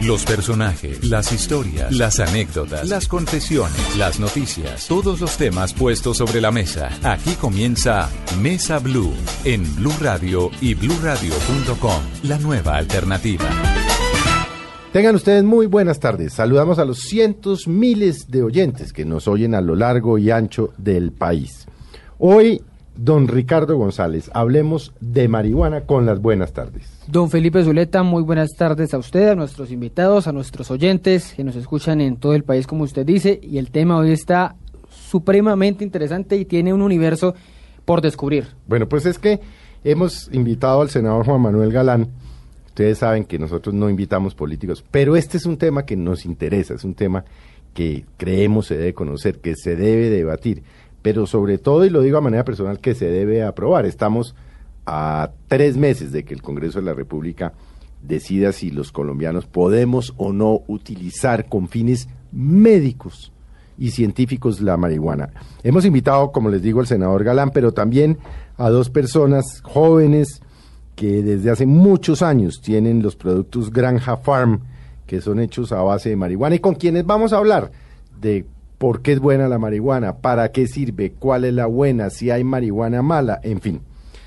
Los personajes, las historias, las anécdotas, las confesiones, las noticias, todos los temas puestos sobre la mesa. Aquí comienza Mesa Blue en Blue Radio y bluradio.com, la nueva alternativa. Tengan ustedes muy buenas tardes. Saludamos a los cientos miles de oyentes que nos oyen a lo largo y ancho del país. Hoy Don Ricardo González, hablemos de marihuana con las buenas tardes. Don Felipe Zuleta, muy buenas tardes a usted, a nuestros invitados, a nuestros oyentes que nos escuchan en todo el país, como usted dice, y el tema hoy está supremamente interesante y tiene un universo por descubrir. Bueno, pues es que hemos invitado al senador Juan Manuel Galán. Ustedes saben que nosotros no invitamos políticos, pero este es un tema que nos interesa, es un tema que creemos se debe conocer, que se debe debatir pero sobre todo, y lo digo a manera personal, que se debe aprobar. Estamos a tres meses de que el Congreso de la República decida si los colombianos podemos o no utilizar con fines médicos y científicos la marihuana. Hemos invitado, como les digo, al senador Galán, pero también a dos personas jóvenes que desde hace muchos años tienen los productos Granja Farm, que son hechos a base de marihuana, y con quienes vamos a hablar de por qué es buena la marihuana, para qué sirve, cuál es la buena, si hay marihuana mala, en fin.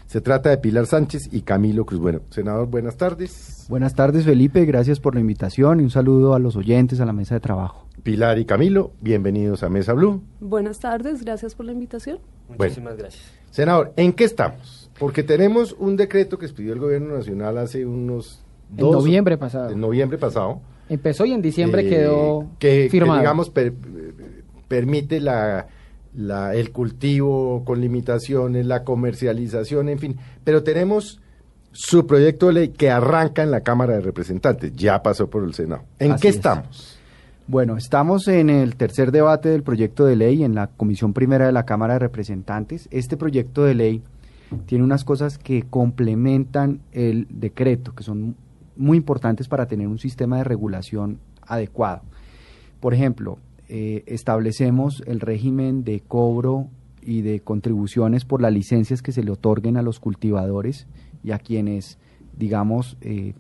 Se trata de Pilar Sánchez y Camilo Cruz. Bueno, senador, buenas tardes. Buenas tardes, Felipe. Gracias por la invitación y un saludo a los oyentes a la mesa de trabajo. Pilar y Camilo, bienvenidos a Mesa Blue. Buenas tardes, gracias por la invitación. Muchísimas gracias. Senador, ¿en qué estamos? Porque tenemos un decreto que expidió el gobierno nacional hace unos dos... En noviembre pasado. En noviembre pasado. Empezó y en diciembre eh, quedó que, firmado. Que, digamos, permite la, el cultivo con limitaciones, la comercialización, en fin. Pero tenemos su proyecto de ley que arranca en la Cámara de Representantes, ya pasó por el Senado. ¿En qué estamos? Bueno, estamos en el tercer debate del proyecto de ley en la Comisión Primera de la Cámara de Representantes. Este proyecto de ley tiene unas cosas que complementan el decreto, que son muy importantes para tener un sistema de regulación adecuado. Por ejemplo, eh, establecemos el régimen de cobro y de contribuciones por las licencias que se le otorguen a los cultivadores y a quienes, digamos, eh,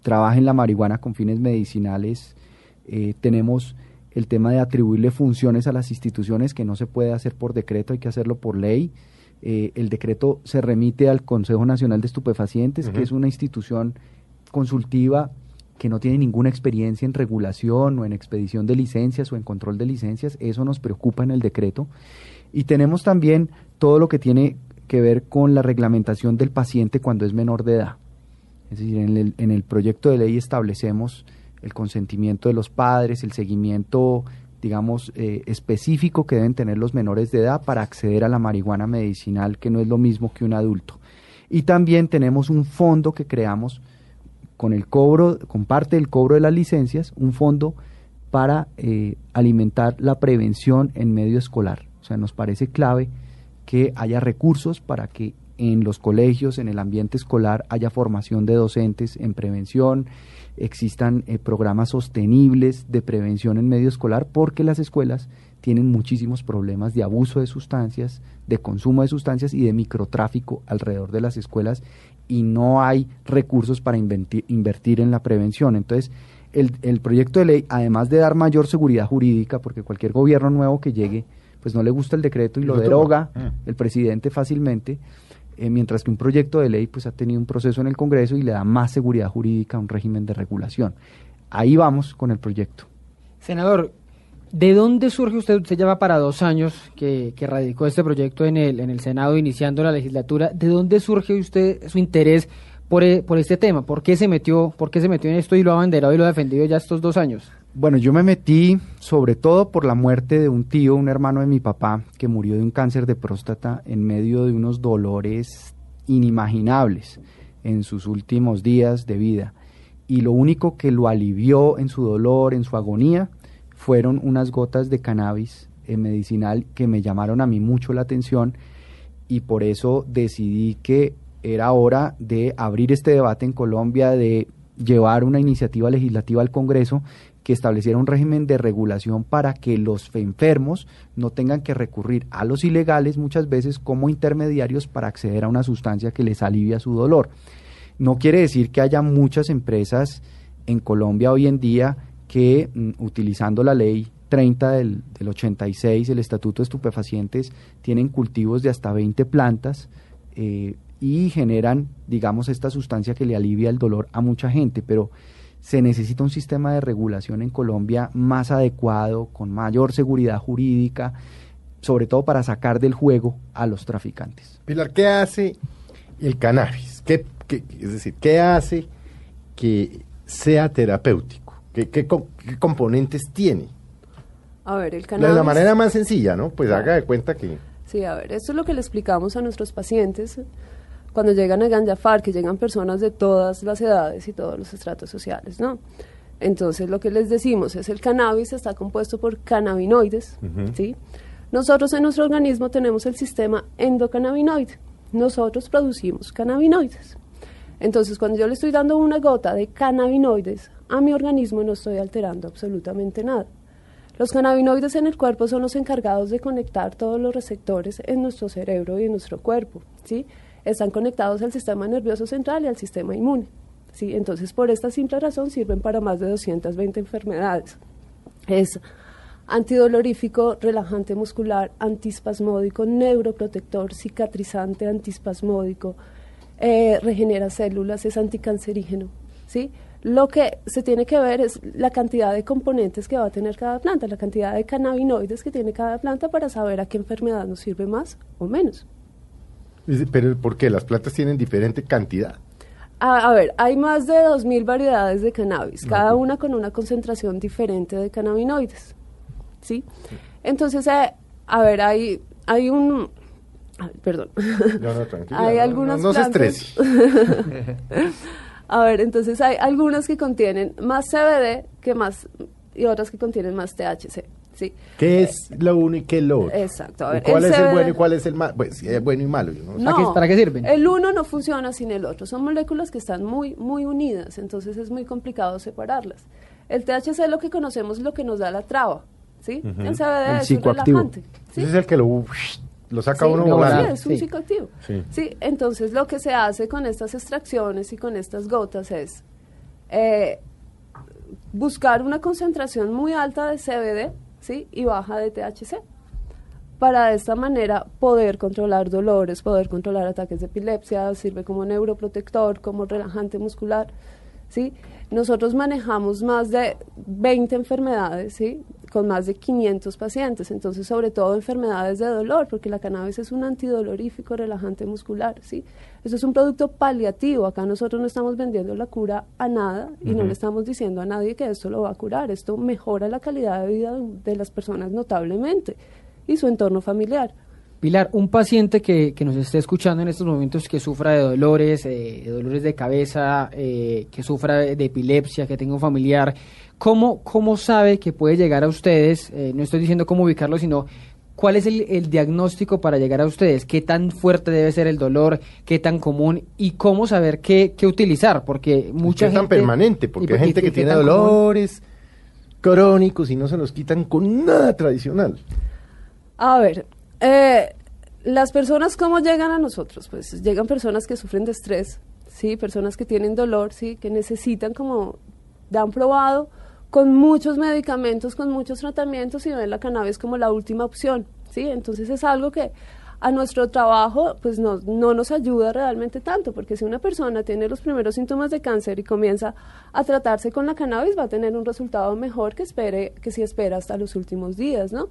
trabajen la marihuana con fines medicinales. Eh, tenemos el tema de atribuirle funciones a las instituciones que no se puede hacer por decreto, hay que hacerlo por ley. el decreto se remite al Consejo Nacional de Estupefacientes, que es una institución consultiva que no tiene ninguna experiencia en regulación o en expedición de licencias o en control de licencias, eso nos preocupa en el decreto. Y tenemos también todo lo que tiene que ver con la reglamentación del paciente cuando es menor de edad. Es decir, en el, en el proyecto de ley establecemos el consentimiento de los padres, el seguimiento, digamos, eh, específico que deben tener los menores de edad para acceder a la marihuana medicinal, que no es lo mismo que un adulto. Y también tenemos un fondo que creamos con el cobro, con parte del cobro de las licencias, un fondo para eh, alimentar la prevención en medio escolar. O sea, nos parece clave que haya recursos para que en los colegios, en el ambiente escolar, haya formación de docentes en prevención, existan eh, programas sostenibles de prevención en medio escolar, porque las escuelas tienen muchísimos problemas de abuso de sustancias, de consumo de sustancias y de microtráfico alrededor de las escuelas y no hay recursos para invertir en la prevención. Entonces, el, proyecto de ley, además de dar mayor seguridad jurídica, porque cualquier gobierno nuevo que llegue, pues no le gusta el decreto y, lo, deroga ah. el presidente fácilmente, eh, mientras que un proyecto de ley pues ha tenido un proceso en el Congreso y le da más seguridad jurídica a un régimen de regulación. Ahí vamos con el proyecto. Senador, ¿De dónde surge usted? Usted lleva para dos años que, radicó este proyecto en el, en el Senado, iniciando la legislatura. ¿De dónde surge usted su interés por, e, por este tema? ¿Por qué se metió, por qué se metió en esto y lo ha abanderado y lo ha defendido ya estos dos años? Bueno, yo me metí sobre todo por la muerte de un tío, un hermano de mi papá, que murió de un cáncer de próstata en medio de unos dolores inimaginables en sus últimos días de vida. Y lo único que lo alivió en su dolor, en su agonía, fueron unas gotas de cannabis eh, medicinal que me llamaron a mí mucho la atención y por eso decidí que era hora de abrir este debate en Colombia, de llevar una iniciativa legislativa al Congreso que estableciera un régimen de regulación para que los enfermos no tengan que recurrir a los ilegales muchas veces como intermediarios para acceder a una sustancia que les alivia su dolor. No quiere decir que haya muchas empresas en Colombia hoy en día que mm, utilizando la ley 30 del, del 86, el Estatuto de Estupefacientes, tienen cultivos de hasta 20 plantas eh, y generan, digamos, esta sustancia que le alivia el dolor a mucha gente, pero se necesita un sistema de regulación en Colombia más adecuado, con mayor seguridad jurídica, sobre todo para sacar del juego a los traficantes. Pilar, ¿qué hace el cannabis? ¿Qué, qué- es decir, ¿qué hace que sea terapéutico? ¿Qué, qué qué componentes tiene? A ver, el De cannabis... la manera más sencilla, ¿no? Pues haga de cuenta que... Sí, a ver, esto es lo que le explicamos a nuestros pacientes cuando llegan a Ganjafar, que llegan personas de todas las edades y todos los estratos sociales, ¿no? Entonces, lo que les decimos es el cannabis está compuesto por cannabinoides, Ujú. ¿sí? Nosotros en nuestro organismo tenemos el sistema endocannabinoide. Nosotros producimos cannabinoides. Entonces, cuando yo le estoy dando una gota de cannabinoides a mi organismo, no estoy alterando absolutamente nada. Los cannabinoides en el cuerpo son los encargados de conectar todos los receptores en nuestro cerebro y en nuestro cuerpo, ¿sí? Están conectados al sistema nervioso central y al sistema inmune, ¿sí? Entonces, por esta simple razón sirven para más de 220 enfermedades. Es antidolorífico, relajante muscular, antispasmódico, neuroprotector, cicatrizante, antispasmódico, eh, regenera células, es anticancerígeno, ¿sí? Lo que se tiene que ver es la cantidad de componentes que va a tener cada planta, la cantidad de cannabinoides que tiene cada planta para saber a qué enfermedad nos sirve más o menos. Pero ¿por qué? Las plantas tienen diferente cantidad. A, a ver, hay más de 2.000 variedades de cannabis, cada una con una concentración diferente de cannabinoides. ¿Sí? Entonces, eh, a ver, hay, hay un... ay, perdón. No, no, tranquila. Hay no, algunas no, no se plantas- estrese. A ver, entonces hay algunas que contienen más CBD que más y otras que contienen más THC. ¿sí? ¿Qué es lo uno y qué es lo otro? Exacto. A ¿Y ver, ¿Cuál el es el CBD bueno y cuál es el malo? Pues es bueno y malo. no sé. ¿Para qué- para qué sirven? El uno no funciona sin el otro. Son moléculas que están muy, muy unidas, entonces es muy complicado separarlas. El THC es lo que conocemos, lo que nos da la traba. ¿sí? El CBD El es un relajante. ¿sí? Ese es el que lo, lo saca Sí, uno volando. sí, es un Sí. psicoactivo. Sí. Sí, entonces lo que se hace con estas extracciones y con estas gotas es eh, buscar una concentración muy alta de CBD ¿sí? y baja de THC para de esta manera poder controlar dolores, poder controlar ataques de epilepsia, sirve como neuroprotector, como relajante muscular, ¿sí? Nosotros manejamos más de 20 enfermedades, ¿sí? Con más de 500 pacientes, entonces sobre todo enfermedades de dolor, porque la cannabis es un antidolorífico, relajante muscular, ¿sí? Eso es un producto paliativo, acá nosotros no estamos vendiendo la cura a nada y no le estamos diciendo a nadie que esto lo va a curar, esto mejora la calidad de vida de- de las personas notablemente y su entorno familiar. Pilar, un paciente que, que nos esté escuchando en estos momentos que sufra de dolores, eh, de dolores de cabeza, eh, que sufra de, de epilepsia, que tenga un familiar, ¿cómo, cómo sabe que puede llegar a ustedes? Eh, no estoy diciendo cómo ubicarlo, sino cuál es el, el diagnóstico para llegar a ustedes, qué tan fuerte debe ser el dolor, qué tan común y cómo saber qué, qué utilizar, porque mucha ¿Qué gente... tan permanente? y- Porque hay gente y que tiene común. dolores crónicos y no se los quitan con nada tradicional. A ver, eh, las personas cómo llegan a nosotros, pues llegan personas que sufren de estrés, sí, personas que tienen dolor, sí, que necesitan como dan probado con muchos medicamentos, con muchos tratamientos y ven la cannabis como la última opción, sí, entonces es algo que a nuestro trabajo pues no, no nos ayuda realmente tanto, porque si una persona tiene los primeros síntomas de cáncer y comienza a tratarse con la cannabis va a tener un resultado mejor que espere que si espera hasta los últimos días, ¿no?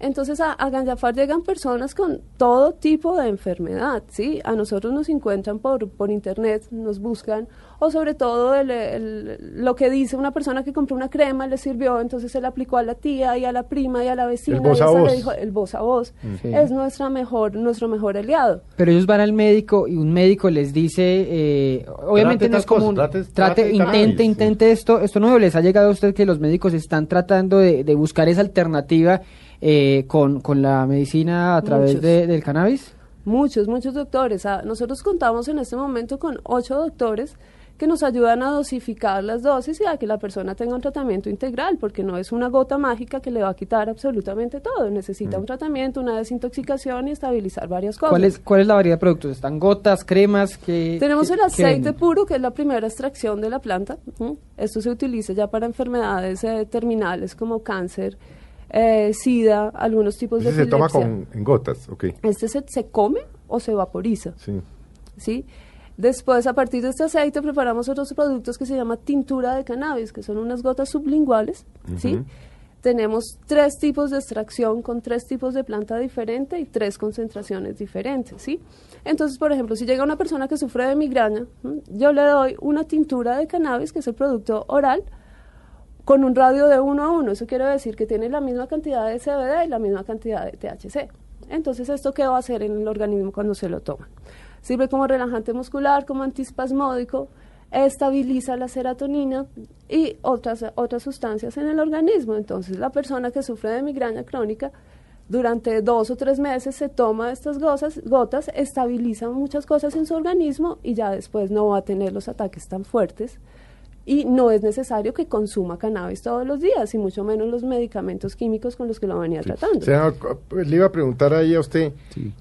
Entonces a, a Ganjafar llegan personas con todo tipo de enfermedad, ¿sí? A nosotros nos encuentran por, por internet, nos buscan, o sobre todo el- el- lo que dice una persona que compró una crema, le sirvió, entonces se la aplicó a la tía y a la prima y a la vecina. voz y a esa le voz. dijo- el voz a voz. Sí. Es nuestra mejor, nuestro mejor aliado. Pero ellos van al médico y un médico les dice, eh, obviamente Trate no es común, trate- trate, trate el intente, cannabis, sí. intente esto. Esto no les ha llegado a usted que los médicos están tratando de, de buscar esa alternativa eh, con, con la medicina a través de- del cannabis. Muchos, muchos doctores. Ah, nosotros contamos en este momento con ocho doctores que nos ayudan a dosificar las dosis y a que la persona tenga un tratamiento integral, porque no es una gota mágica que le va a quitar absolutamente todo. Necesita un tratamiento, una desintoxicación y estabilizar varias cosas. ¿Cuál es, ¿Cuál es la variedad de productos? ¿Están gotas, cremas? que Tenemos el aceite puro, que es la primera extracción de la planta. Esto se utiliza ya para enfermedades eh, terminales como cáncer, eh, sida, algunos tipos de se toma con, en gotas, ok. Este se, se come o se vaporiza. Sí. ¿Sí? Después, a partir de este aceite, preparamos otros productos que se llama tintura de cannabis, que son unas gotas sublinguales, ¿sí? Tenemos tres tipos de extracción con tres tipos de planta diferente y tres concentraciones diferentes, ¿sí? Entonces, por ejemplo, si llega una persona que sufre de migraña, yo le doy una tintura de cannabis, que es el producto oral, con un radio de 1 a 1. Eso quiere decir que tiene la misma cantidad de CBD y la misma cantidad de THC. Entonces, ¿esto qué va a hacer en el organismo cuando se lo toman? Sirve como relajante muscular, como antispasmódico, estabiliza la serotonina y otras, otras sustancias en el organismo. Entonces, la persona que sufre de migraña crónica, durante dos o tres meses se toma estas gotas, gotas, estabiliza muchas cosas en su organismo y ya después no va a tener los ataques tan fuertes. Y no es necesario que consuma cannabis todos los días, y mucho menos los medicamentos químicos con los que lo venía tratando. le iba a preguntar ahí a usted,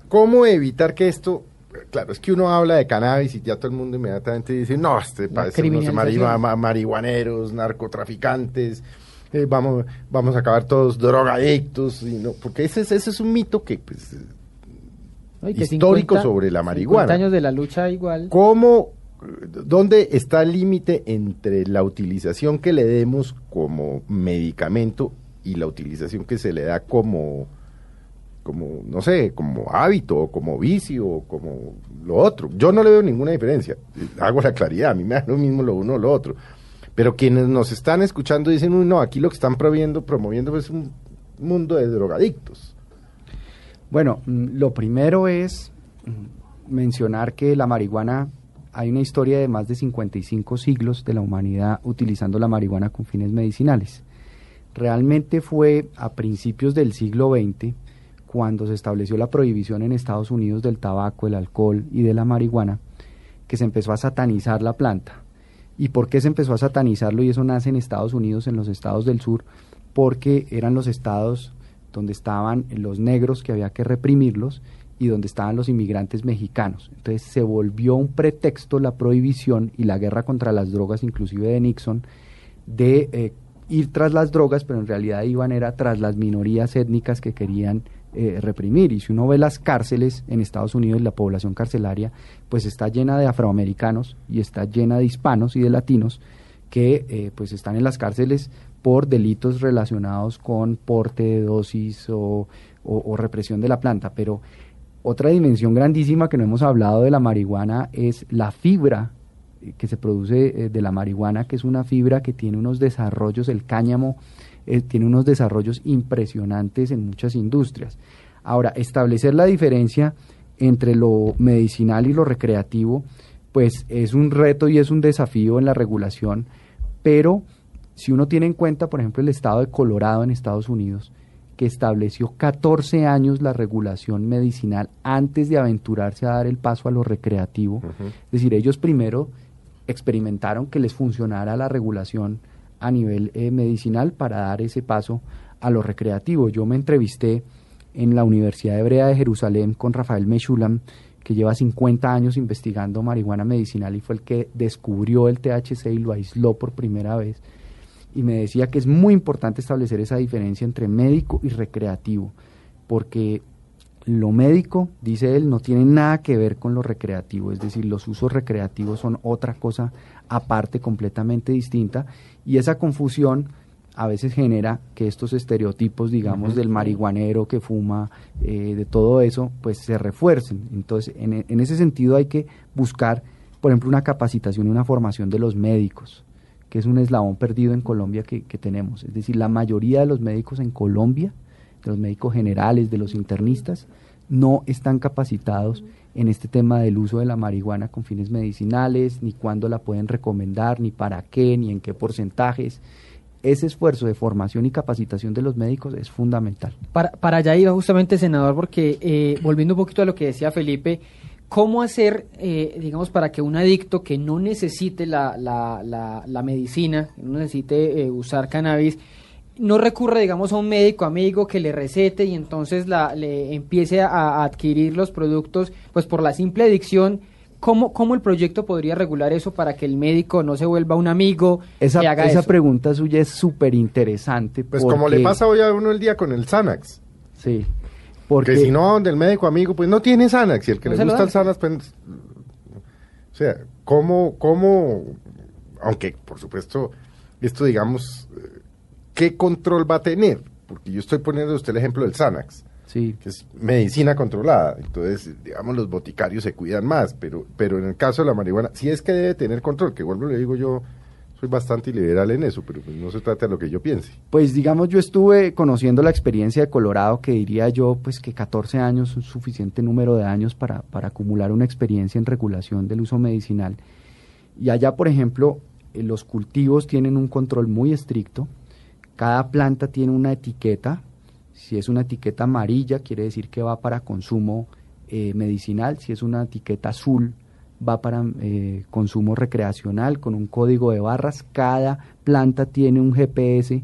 ¿cómo evitar que esto claro, es que uno habla de cannabis y ya todo el mundo inmediatamente dice, no, este parece unos marihuaneros, narcotraficantes, eh, vamos, vamos a acabar todos drogadictos, y no, porque ese, ese es un mito que, pues, histórico sobre la marihuana. 50 años de la lucha igual. ¿Cómo, dónde está el límite entre la utilización que le demos como medicamento y la utilización que se le da como como, no sé, como hábito, o como vicio, o como lo otro. Yo no le veo ninguna diferencia. Hago la claridad, a mí me da lo mismo lo uno o lo otro. Pero quienes nos están escuchando dicen, uy, no, aquí lo que están promoviendo, promoviendo es un mundo de drogadictos. Bueno, mm, lo primero es mm, mencionar que la marihuana, hay una historia de más de 55 siglos de la humanidad utilizando la marihuana con fines medicinales. Realmente fue a principios del siglo XX cuando se estableció la prohibición en Estados Unidos del tabaco, el alcohol y de la marihuana, que se empezó a satanizar la planta. ¿Y por qué se empezó a satanizarlo? Y eso nace en Estados Unidos, en los estados del sur, porque eran los estados donde estaban los negros que había que reprimirlos y donde estaban los inmigrantes mexicanos. Entonces se volvió un pretexto la prohibición y la guerra contra las drogas, inclusive de Nixon, de eh, ir tras las drogas, pero en realidad iban era tras las minorías étnicas que querían eh, reprimir. Y si uno ve las cárceles en Estados Unidos, la población carcelaria, pues está llena de afroamericanos y está llena de hispanos y de latinos que eh, pues están en las cárceles por delitos relacionados con porte de dosis o, represión de la planta. Pero otra dimensión grandísima que no hemos hablado de la marihuana es la fibra eh, que se produce de la marihuana, que es una fibra que tiene unos desarrollos, el cáñamo eh, tiene unos desarrollos impresionantes en muchas industrias. Ahora, establecer la diferencia entre lo medicinal y lo recreativo, pues es un reto y es un desafío en la regulación, pero si uno tiene en cuenta, por ejemplo, el estado de Colorado en Estados Unidos, que estableció 14 años la regulación medicinal antes de aventurarse a dar el paso a lo recreativo, es decir, ellos primero experimentaron que les funcionara la regulación a nivel eh, medicinal para dar ese paso a lo recreativo. Yo me entrevisté en la Universidad Hebrea de Jerusalén con Rafael Meshulam, que lleva 50 años investigando marihuana medicinal y fue el que descubrió el THC y lo aisló por primera vez. Y me decía que es muy importante establecer esa diferencia entre médico y recreativo, porque lo médico, dice él, no tiene nada que ver con lo recreativo, es decir, los usos recreativos son otra cosa aparte, completamente distinta, y esa confusión a veces genera que estos estereotipos, digamos, del marihuanero que fuma, eh, de todo eso, pues se refuercen. Entonces, en, en, ese sentido hay que buscar, por ejemplo, una capacitación y una formación de los médicos, que es un eslabón perdido en Colombia que, que tenemos. Es decir, la mayoría de los médicos en Colombia, de los médicos generales, de los internistas, no están capacitados en este tema del uso de la marihuana con fines medicinales, ni cuándo la pueden recomendar, ni para qué, ni en qué porcentajes. Ese esfuerzo de formación y capacitación de los médicos es fundamental. Para, para allá iba justamente, senador, porque eh, volviendo un poquito a lo que decía Felipe, ¿Cómo hacer, eh, digamos, para que un adicto que no necesite la, la, la, medicina, no necesite eh, usar cannabis, no recurra, digamos, a un médico amigo que le recete y entonces la, le empiece a, adquirir los productos, pues por la simple adicción? ¿Cómo, ¿Cómo el proyecto podría regular eso para que el médico no se vuelva un amigo esa, que haga esa pregunta suya es súper interesante. Pues como le pasa hoy a uno el día con el Xanax. Sí. Porque si no, donde el médico amigo, pues no tiene Xanax. Y el que le gusta el Xanax, pues. O sea, ¿cómo, ¿cómo. Aunque, por supuesto, esto, digamos. ¿Qué control va a tener? Porque yo estoy poniendo usted el ejemplo del Xanax. Sí. Que es medicina controlada. Entonces, digamos, los boticarios se cuidan más. Pero, pero en el caso de la marihuana, si es que debe tener control, que vuelvo le digo yo soy bastante liberal en eso, pero pues no se trata de lo que yo piense. Pues digamos, yo estuve conociendo la experiencia de Colorado, que diría yo, pues que 14 años es un suficiente número de años para, para acumular una experiencia en regulación del uso medicinal. Y allá, por ejemplo, eh, los cultivos tienen un control muy estricto, cada planta tiene una etiqueta, si es una etiqueta amarilla, quiere decir que va para consumo eh, medicinal, si es una etiqueta azul, va para eh, consumo recreacional con un código de barras. Cada planta tiene un GPS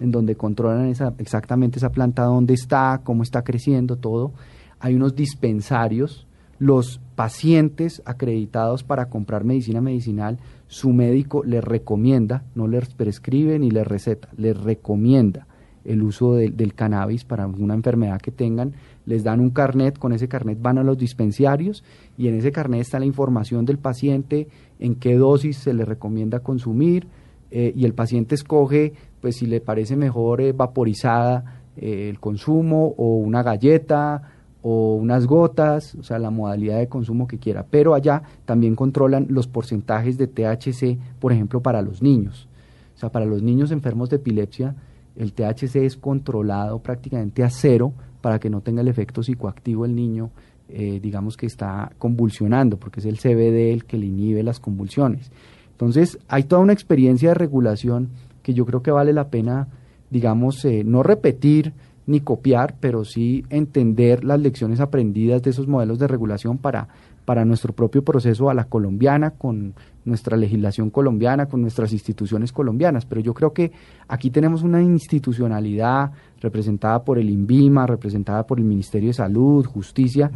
en donde controlan esa, exactamente esa planta, dónde está, cómo está creciendo, todo. Hay unos dispensarios. Los pacientes acreditados para comprar medicina medicinal, su médico les recomienda, no les prescribe ni les receta, les recomienda el uso del cannabis para alguna enfermedad que tengan les dan un carnet, con ese carnet van a los dispensarios y en ese carnet está la información del paciente, en qué dosis se le recomienda consumir eh, y el paciente escoge pues si le parece mejor eh, vaporizada eh, el consumo o una galleta o unas gotas, o sea, la modalidad de consumo que quiera. Pero allá también controlan los porcentajes de THC, por ejemplo, para los niños. O sea, para los niños enfermos de epilepsia, el THC es controlado prácticamente a cero para que no tenga el efecto psicoactivo el niño, eh, digamos que está convulsionando, porque es el CBD el que le inhibe las convulsiones. Entonces, hay toda una experiencia de regulación que yo creo que vale la pena, digamos, eh, no repetir ni copiar, pero sí entender las lecciones aprendidas de esos modelos de regulación para, para nuestro propio proceso a la colombiana, con nuestra legislación colombiana, con nuestras instituciones colombianas. Pero yo creo que aquí tenemos una institucionalidad representada por el INVIMA, representada por el Ministerio de Salud, Justicia,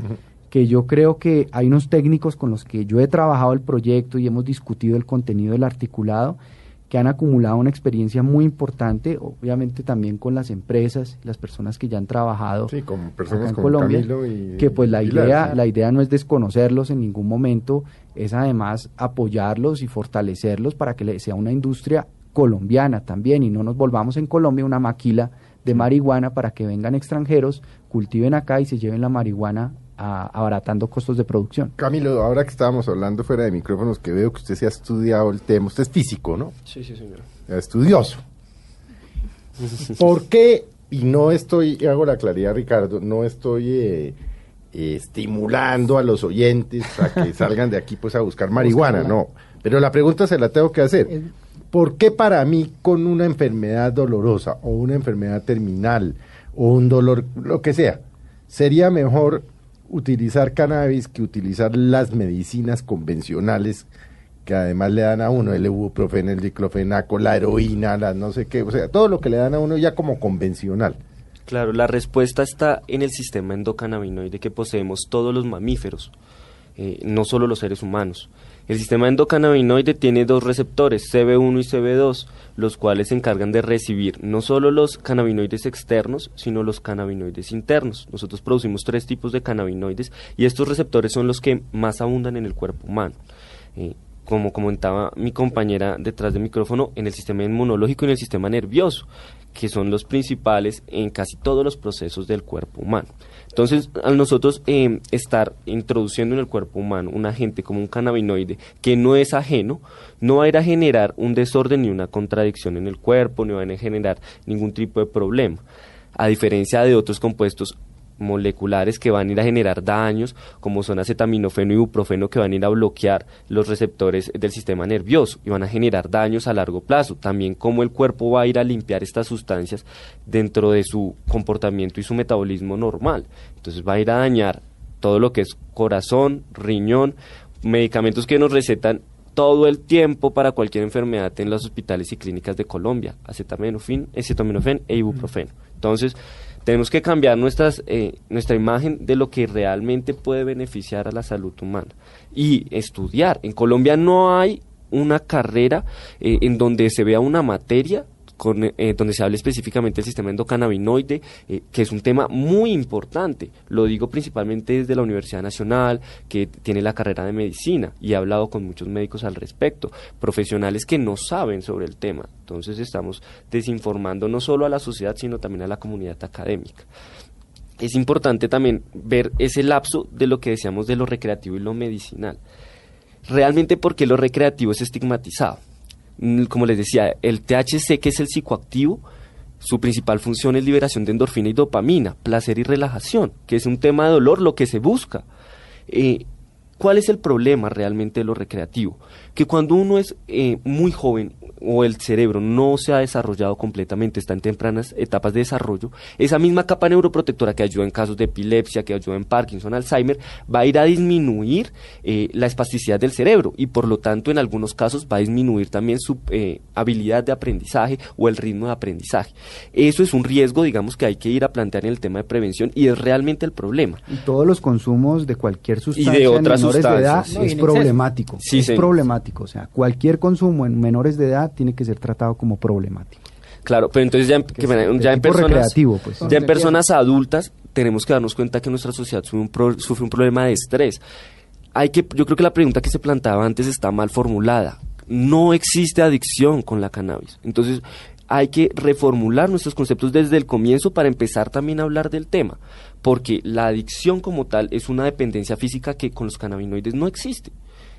que yo creo que hay unos técnicos con los que yo he trabajado el proyecto y hemos discutido el contenido del articulado que han acumulado una experiencia muy importante, obviamente también con las empresas, las personas que ya han trabajado en Colombia, que pues la idea, la idea no es desconocerlos en ningún momento, es además apoyarlos y fortalecerlos para que sea una industria colombiana también y no nos volvamos en Colombia una maquila de marihuana para que vengan extranjeros, cultiven acá y se lleven la marihuana abaratando costos de producción. Camilo, ahora que estábamos hablando fuera de micrófonos, que veo que usted se ha estudiado el tema, usted es físico, ¿no? Sí, sí, señor. Estudioso. ¿Por qué? Y no estoy, hago la claridad, Ricardo, no estoy eh, eh, estimulando a los oyentes a que salgan de aquí pues a buscar marihuana, no. Pero la pregunta se la tengo que hacer. ¿Por qué para mí con una enfermedad dolorosa o una enfermedad terminal o un dolor, lo que sea, sería mejor utilizar cannabis que utilizar las medicinas convencionales que además le dan a uno el ibuprofeno, el diclofenaco, la heroína, la no sé qué, o sea, todo lo que le dan a uno ya como convencional. Claro, la respuesta está en el sistema endocannabinoide que poseemos todos los mamíferos, eh, no solo los seres humanos. El sistema endocannabinoide tiene dos receptores, CB1 y CB2, los cuales se encargan de recibir no solo los cannabinoides externos, sino los cannabinoides internos. Nosotros producimos tres tipos de cannabinoides y estos receptores son los que más abundan en el cuerpo humano. Eh, como comentaba mi compañera detrás del micrófono, en el sistema inmunológico y en el sistema nervioso, que son los principales en casi todos los procesos del cuerpo humano. Entonces, al nosotros eh, estar introduciendo en el cuerpo humano un agente como un cannabinoide que no es ajeno, no va a ir a generar un desorden ni una contradicción en el cuerpo, ni va a generar ningún tipo de problema. A diferencia de otros compuestos moleculares que van a ir a generar daños, como son acetaminofeno y ibuprofeno, que van a ir a bloquear los receptores del sistema nervioso y van a generar daños a largo plazo. También cómo el cuerpo va a ir a limpiar estas sustancias dentro de su comportamiento y su metabolismo normal. Entonces va a ir a dañar todo lo que es corazón, riñón, medicamentos que nos recetan todo el tiempo para cualquier enfermedad en los hospitales y clínicas de Colombia, acetaminofén, acetaminofén e ibuprofeno. Entonces, tenemos que cambiar nuestras, eh, nuestra imagen de lo que realmente puede beneficiar a la salud humana y estudiar. En Colombia no hay una carrera eh, en donde se vea una materia eh, donde se habla específicamente del sistema endocannabinoide, eh, que es un tema muy importante. Lo digo principalmente desde la Universidad Nacional, que tiene la carrera de medicina, y he hablado con muchos médicos al respecto, profesionales que no saben sobre el tema. Entonces estamos desinformando no solo a la sociedad, sino también a la comunidad académica es importante también ver ese lapso de lo que decíamos de lo recreativo y lo medicinal. Realmente porque lo recreativo es estigmatizado. Mm, como les decía, el THC, que es el psicoactivo, su principal función es liberación de endorfina y dopamina, placer y relajación, que es un tema de dolor lo que se busca. Eh, ¿Cuál es el problema realmente de lo recreativo? Que cuando uno es eh, muy joven o el cerebro no se ha desarrollado completamente, está en tempranas etapas de desarrollo, esa misma capa neuroprotectora que ayuda en casos de epilepsia, que ayuda en Parkinson, Alzheimer, va a ir a disminuir eh, la espasticidad del cerebro y por lo tanto en algunos casos va a disminuir también su eh, habilidad de aprendizaje o el ritmo de aprendizaje. Eso es un riesgo, digamos, que hay que ir a plantear en el tema de prevención y es realmente el problema. Y todos los consumos de cualquier sustancia y de otras sustancias, de edad es problemático. Sí, es problemático. O sea, cualquier consumo en menores de edad tiene que ser tratado como problemático. Claro, pero entonces ya, en- que, ya en personas pues. ya en personas adultas tenemos que darnos cuenta que nuestra sociedad sufre un, pro- sufre un problema de estrés. Hay que, yo creo que la pregunta que se planteaba antes está mal formulada. No existe adicción con la cannabis. Entonces hay que reformular nuestros conceptos desde el comienzo para empezar también a hablar del tema, porque la adicción como tal es una dependencia física que con los cannabinoides no existe.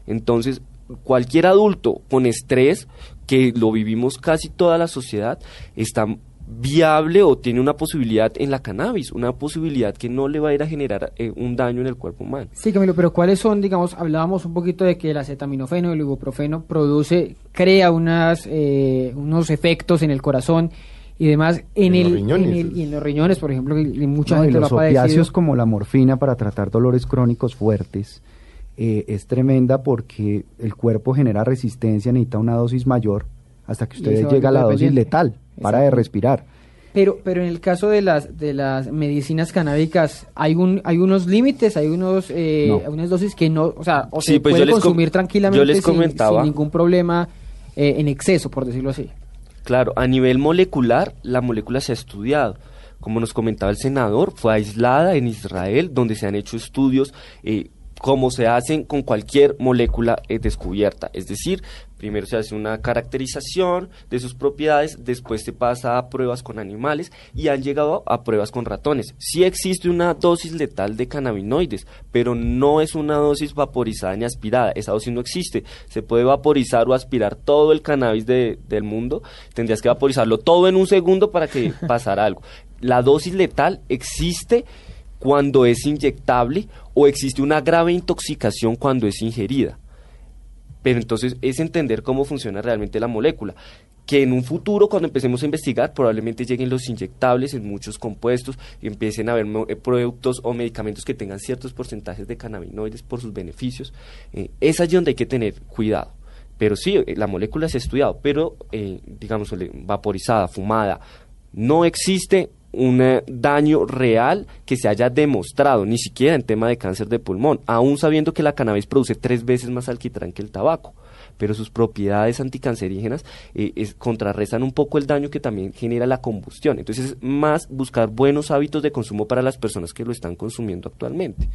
Entonces, cualquier adulto con estrés, que lo vivimos casi toda la sociedad, está viable o tiene una posibilidad en la cannabis, una posibilidad que no le va a ir a generar eh, un daño en el cuerpo humano. Sí, Camilo, pero ¿cuáles son, digamos, hablábamos un poquito de que el acetaminofeno, el ibuprofeno produce, crea unas, eh, unos efectos en el corazón y demás en, En los el, riñones. en el- y en los riñones, por ejemplo, que y mucha No, y gente lo los ha padecido. opiáceos como la morfina para tratar dolores crónicos fuertes eh, es tremenda porque el cuerpo genera resistencia, necesita una dosis mayor hasta que usted llega a la dosis letal, para de respirar. Pero, pero en el caso de las de las medicinas canábicas, hay un hay unos límites, hay unos eh, No. unas dosis que no, o sea, o Sí, se pues puede yo les com- consumir tranquilamente yo les sin- comentaba. sin, ningún problema eh, en exceso, por decirlo así. Claro, a nivel molecular, la molécula se ha estudiado. Como nos comentaba el senador, fue aislada en Israel, donde se han hecho estudios eh, como se hacen con cualquier molécula eh, descubierta. Es decir, primero se hace una caracterización de sus propiedades, después se pasa a pruebas con animales y han llegado a pruebas con ratones. Sí existe una dosis letal de cannabinoides, pero no es una dosis vaporizada ni aspirada. Esa dosis no existe. Se puede vaporizar o aspirar todo el cannabis de- del mundo. Tendrías que vaporizarlo todo en un segundo para que pasara algo. La dosis letal existe cuando es inyectable o existe una grave intoxicación cuando es ingerida. Pero entonces es entender cómo funciona realmente la molécula. Que en un futuro, cuando empecemos a investigar, probablemente lleguen los inyectables en muchos compuestos y empiecen a haber eh, productos o medicamentos que tengan ciertos porcentajes de cannabinoides por sus beneficios. Eh, es allí donde hay que tener cuidado. Pero sí, eh, la molécula se ha estudiado, pero, eh, digamos, vaporizada, fumada, no existe un eh, daño real que se haya demostrado, ni siquiera en tema de cáncer de pulmón, aún sabiendo que la cannabis produce tres veces más alquitrán que el tabaco, pero sus propiedades anticancerígenas eh, es- contrarrestan un poco el daño que también genera la combustión. Entonces es más buscar buenos hábitos de consumo para las personas que lo están consumiendo actualmente.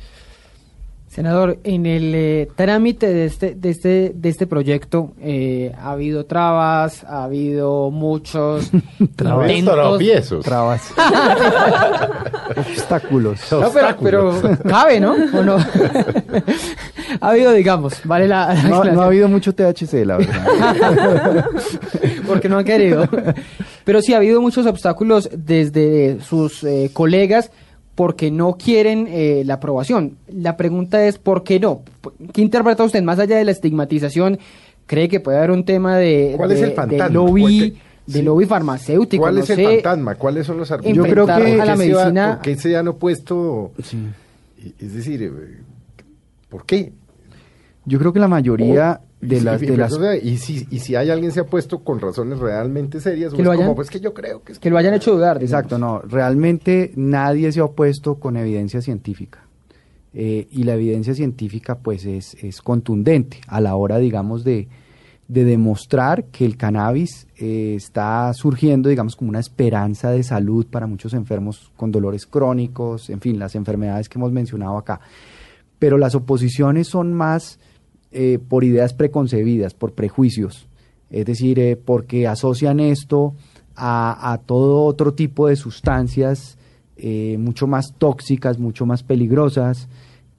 Senador, en el eh, trámite de este, de este, de este proyecto eh, ha habido trabas, ha habido muchos Trabas. intentos. Trabas. Obstáculos. No, pero, pero cabe, ¿no? ¿O no? ha habido, digamos, vale la, la No, no ha habido mucho THC, la verdad. porque no han querido. Pero sí ha habido muchos obstáculos desde sus eh, colegas porque no quieren eh, la aprobación. La pregunta es, ¿por qué no? ¿Qué interpreta usted más allá de la estigmatización? ¿Cree que puede haber un tema de, ¿Cuál es el fantasma? de lobby, de sí. lobby farmacéutico? ¿Cuál no es el sé. fantasma? ¿Cuáles son los Yo argumentos? creo ¿Por que qué a la medicina- ¿Por qué se han opuesto es decir, eh, ¿por qué? Yo creo que la mayoría de y, las... si, de las y, si, y si hay alguien se ha puesto con razones realmente serias, Que lo es hayan- como, pues que yo creo que es Que lo hayan hecho dudar. digamos. Exacto, no, realmente nadie se ha opuesto con evidencia científica. Eh, y la evidencia científica pues es, es contundente a la hora, digamos, de, de demostrar que el cannabis eh, está surgiendo, digamos, como una esperanza de salud para muchos enfermos con dolores crónicos, en fin, las enfermedades que hemos mencionado acá. Pero las oposiciones son más eh, por ideas preconcebidas, por prejuicios, es decir, eh, porque asocian esto a, todo otro tipo de sustancias eh, mucho más tóxicas, mucho más peligrosas,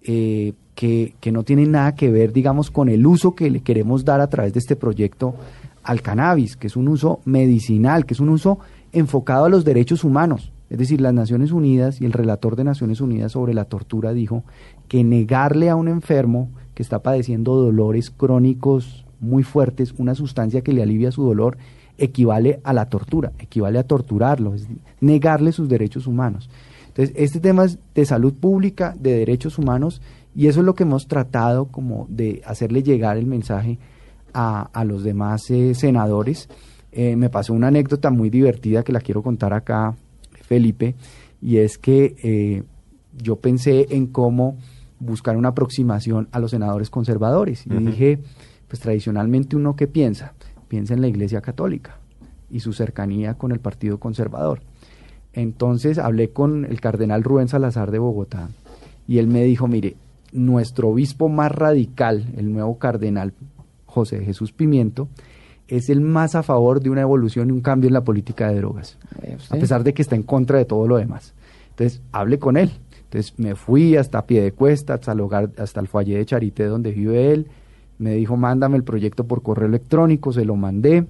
que, que no tienen nada que ver, digamos, con el uso que le queremos dar a través de este proyecto al cannabis, que es un uso medicinal, que es un uso enfocado a los derechos humanos. Es decir, las Naciones Unidas y el relator de Naciones Unidas sobre la tortura dijo que negarle a un enfermo que está padeciendo dolores crónicos muy fuertes una sustancia que le alivia su dolor equivale a la tortura, equivale a torturarlo, es negarle sus derechos humanos. Entonces, este tema es de salud pública, de derechos humanos, y eso es lo que hemos tratado como de hacerle llegar el mensaje a, a los demás eh, senadores. Eh, me pasó una anécdota muy divertida que la quiero contar acá, Felipe, y es que eh, yo pensé en cómo buscar una aproximación a los senadores conservadores. Y dije, pues tradicionalmente uno que piensa, piensa en la Iglesia Católica y su cercanía con el Partido Conservador. Entonces hablé con el cardenal Rubén Salazar de Bogotá y él me dijo, mire, nuestro obispo más radical, el nuevo cardenal José Jesús Pimiento, es el más a favor de una evolución y un cambio en la política de drogas, a pesar de que está en contra de todo lo demás. Entonces hablé con él. Entonces me fui hasta pie de cuesta, hasta el hogar, hasta el foyer de Charité donde vive él. Me dijo, mándame el proyecto por correo electrónico, se lo mandé,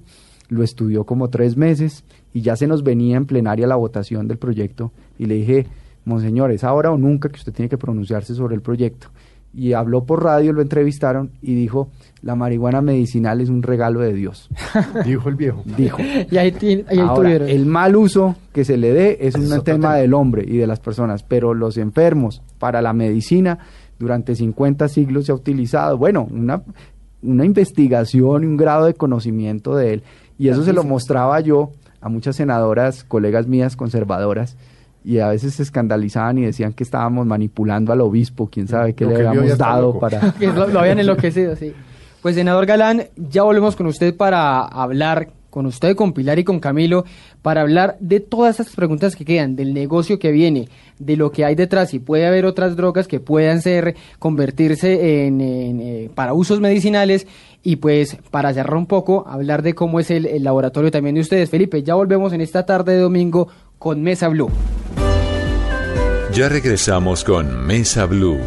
lo estudió como tres meses y ya se nos venía en plenaria la votación del proyecto y le dije, Monseñor, es ahora o nunca que usted tiene que pronunciarse sobre el proyecto. Y habló por radio, lo entrevistaron y dijo, la marihuana medicinal es un regalo de Dios. dijo el viejo. Dijo. Y ahí, Ahora, tuvieron. el mal uso que se le dé es un tema. del hombre y de las personas, pero los enfermos para la medicina durante 50 siglos se ha utilizado, bueno, una, una investigación y un grado de conocimiento de él. Y eso se lo mostraba yo a muchas senadoras, colegas mías conservadoras, y a veces se escandalizaban y decían que estábamos manipulando al obispo, quién sabe qué Lo le que habíamos dado loco. para... que lo, lo habían enloquecido, sí. Pues senador Galán, ya volvemos con usted para hablar con usted, con Pilar y con Camilo, para hablar de todas estas preguntas que quedan, del negocio que viene, de lo que hay detrás, si puede haber otras drogas que puedan ser, convertirse en, en, eh, para usos medicinales y pues para cerrar un poco, hablar de cómo es el, el laboratorio también de ustedes. Felipe, ya volvemos en esta tarde de domingo con Mesa Blue. Ya regresamos con Mesa Blue.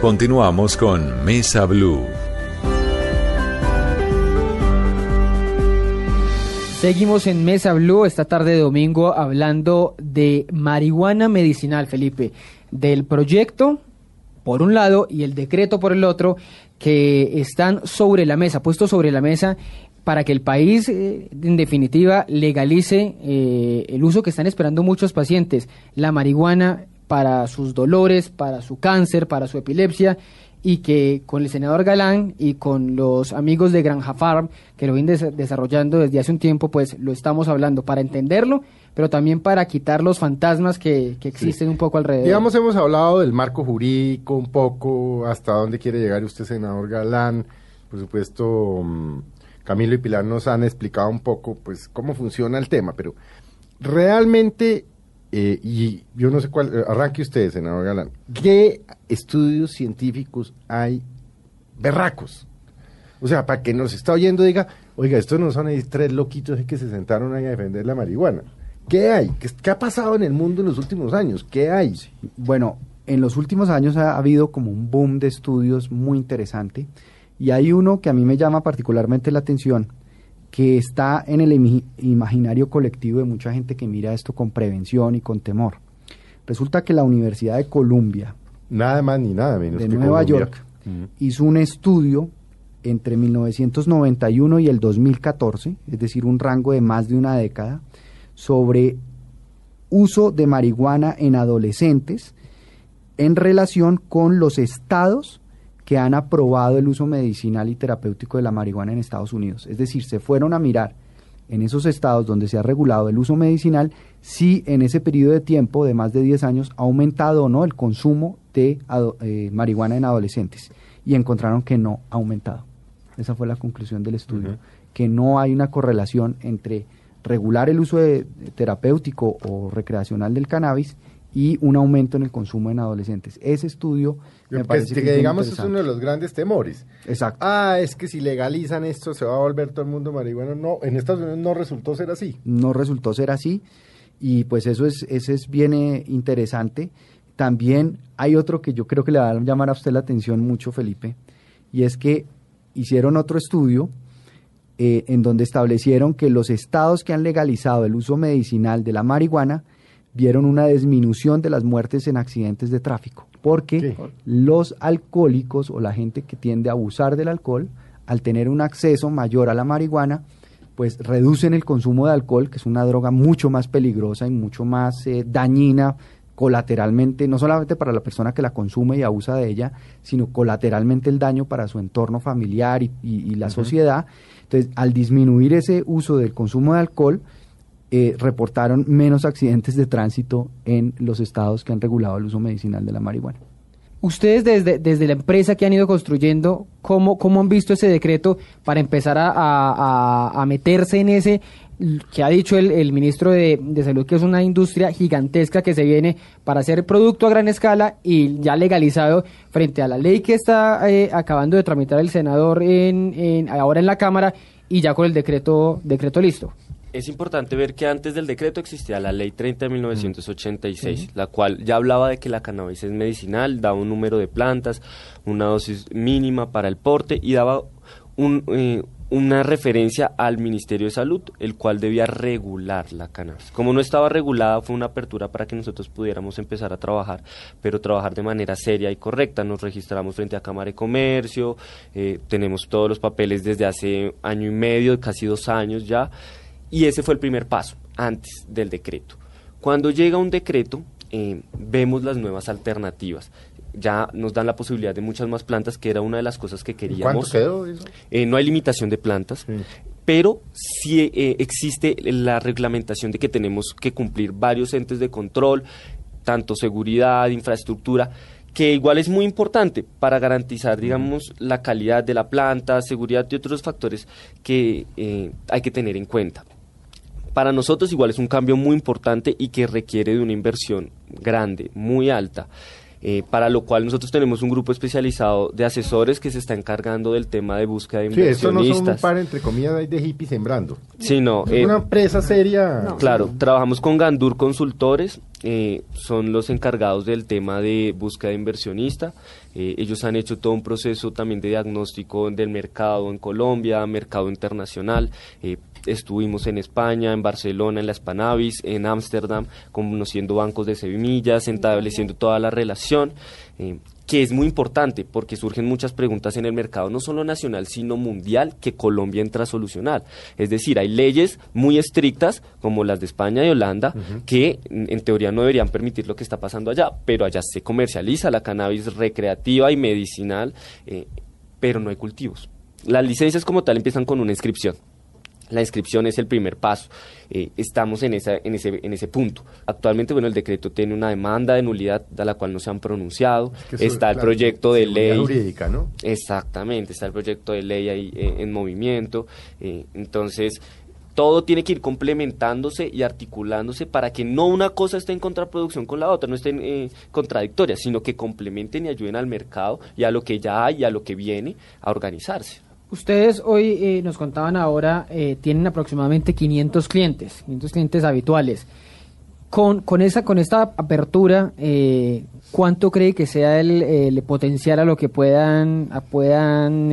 Continuamos con Mesa Blue. Seguimos en Mesa Blue esta tarde de domingo hablando de marihuana medicinal, Felipe, del proyecto por un lado y el decreto por el otro que están sobre la mesa, puestos sobre la mesa para que el país, eh, en definitiva, legalice eh, el uso que están esperando muchos pacientes, la marihuana para sus dolores, para su cáncer, para su epilepsia y que con el senador Galán y con los amigos de Granja Farm, que lo vienen des- desarrollando desde hace un tiempo, pues lo estamos hablando. Para entenderlo, pero también para quitar los fantasmas que, que existen un poco alrededor. Digamos, hemos hablado del marco jurídico un poco, hasta dónde quiere llegar usted, senador Galán. Por supuesto, mm, Camilo y Pilar nos han explicado un poco, pues, cómo funciona el tema, pero realmente, eh, y yo no sé cuál, eh, arranque usted, senador Galán, ¿qué estudios científicos hay berracos? O sea, para que nos está oyendo diga, oiga, estos no son ahí tres loquitos que se sentaron ahí a defender la marihuana. ¿Qué hay? ¿Qué, qué ha pasado en el mundo en los últimos años? ¿Qué hay? Bueno, en los últimos años ha habido como un boom de estudios muy interesante y hay uno que a mí me llama particularmente la atención que está en el imaginario colectivo de mucha gente que mira esto con prevención y con temor. Resulta que la Universidad de Columbia Nada más ni nada menos de que Nueva Colombia. York Mm. hizo un estudio entre 1991 y el 2014, es decir, un rango de más de una década, sobre uso de marihuana en adolescentes en relación con los estados que han aprobado el uso medicinal y terapéutico de la marihuana en Estados Unidos. Es decir, se fueron a mirar en esos estados donde se ha regulado el uso medicinal si en ese periodo de tiempo de más de 10 años ha aumentado o no el consumo de eh, marihuana en adolescentes y encontraron que no ha aumentado. Esa fue la conclusión del estudio, que no hay una correlación entre regular el uso terapéutico o recreacional del cannabis y un aumento en el consumo en adolescentes. Ese estudio me parece que, digamos es uno de los grandes temores. Exacto. Ah, es que si legalizan esto se va a volver todo el mundo marihuana. No, en Estados Unidos no resultó ser así. No resultó ser así y pues eso es eso es bien interesante. También hay otro que yo creo que le va a llamar a usted la atención mucho, Felipe, y es que hicieron otro estudio eh, en donde establecieron que los estados que han legalizado el uso medicinal de la marihuana vieron una disminución de las muertes en accidentes de tráfico, porque los alcohólicos o la gente que tiende a abusar del alcohol, al tener un acceso mayor a la marihuana, pues reducen el consumo de alcohol, que es una droga mucho más peligrosa y mucho más eh, dañina colateralmente, no solamente para la persona que la consume y abusa de ella, sino colateralmente el daño para su entorno familiar y, la sociedad. Entonces, al disminuir ese uso del consumo de alcohol, eh, reportaron menos accidentes de tránsito en los estados que han regulado el uso medicinal de la marihuana. Ustedes desde, desde la empresa que han ido construyendo, ¿cómo, cómo han visto ese decreto para empezar a, meterse en ese que ha dicho el, ministro de, Salud que es una industria gigantesca que se viene para hacer producto a gran escala y ya legalizado frente a la ley que está eh, acabando de tramitar el senador en, ahora en la Cámara y ya con el decreto, decreto listo? Es importante ver que antes del decreto existía la ley 30 de 1986, la cual ya hablaba de que la cannabis es medicinal, daba un número de plantas, una dosis mínima para el porte y daba eh, una referencia al Ministerio de Salud, el cual debía regular la cannabis. Como no estaba regulada, fue una apertura para que nosotros pudiéramos empezar a trabajar, pero trabajar de manera seria y correcta. Nos registramos frente a Cámara de Comercio, eh, tenemos todos los papeles desde hace año y medio, casi dos años ya y ese fue el primer paso, antes del decreto. Cuando llega un decreto, eh, vemos las nuevas alternativas. Ya nos dan la posibilidad de muchas más plantas, que era una de las cosas que queríamos. ¿Cuánto quedó eso? Eh, no hay limitación de plantas. pero sí eh, existe la reglamentación de que tenemos que cumplir varios entes de control, tanto seguridad, infraestructura, que igual es muy importante para garantizar, digamos, la calidad de la planta, seguridad y otros factores que hay que tener en cuenta. Para nosotros igual es un cambio muy importante y que requiere de una inversión grande, muy alta. Eh, para lo cual nosotros tenemos un grupo especializado de asesores que se está encargando del tema de búsqueda de inversionistas. Sí, esto no son un par, entre comillas, de hippies sembrando. Sí, no. Es eh, una empresa seria. Claro, trabajamos con Gandur Consultores, eh, son los encargados del tema de búsqueda de inversionista. ellos han hecho todo un proceso también de diagnóstico del mercado en Colombia, mercado internacional, estuvimos en España, en Barcelona, en la Spanavis, en Ámsterdam, conociendo bancos de semillas, estableciendo toda la relación. Eh, que es muy importante porque surgen muchas preguntas en el mercado, no solo nacional, sino mundial, que Colombia entra a solucionar. Es decir, hay leyes muy estrictas, como las de España y Holanda, que en teoría no deberían permitir lo que está pasando allá, pero allá se comercializa la cannabis recreativa y medicinal, eh, pero no hay cultivos. Las licencias como tal empiezan con una inscripción. La inscripción es el primer paso. Eh, estamos en, esa, en, ese, en ese punto. Actualmente, bueno, el decreto tiene una demanda de nulidad a la cual no se han pronunciado. está el proyecto de ley. jurídica, ¿no? Exactamente, está el proyecto de ley ahí eh, en movimiento. Eh, entonces, todo tiene que ir complementándose y articulándose para que no una cosa esté en contraproducción con la otra, no estén eh, contradictorias, sino que complementen y ayuden al mercado y a lo que ya hay y a lo que viene a organizarse. Ustedes hoy eh, nos contaban ahora, eh, tienen aproximadamente 500 clientes, 500 clientes habituales. Con, con, esa, con esta apertura, eh, ¿cuánto cree que sea el, potencial a lo que puedan, puedan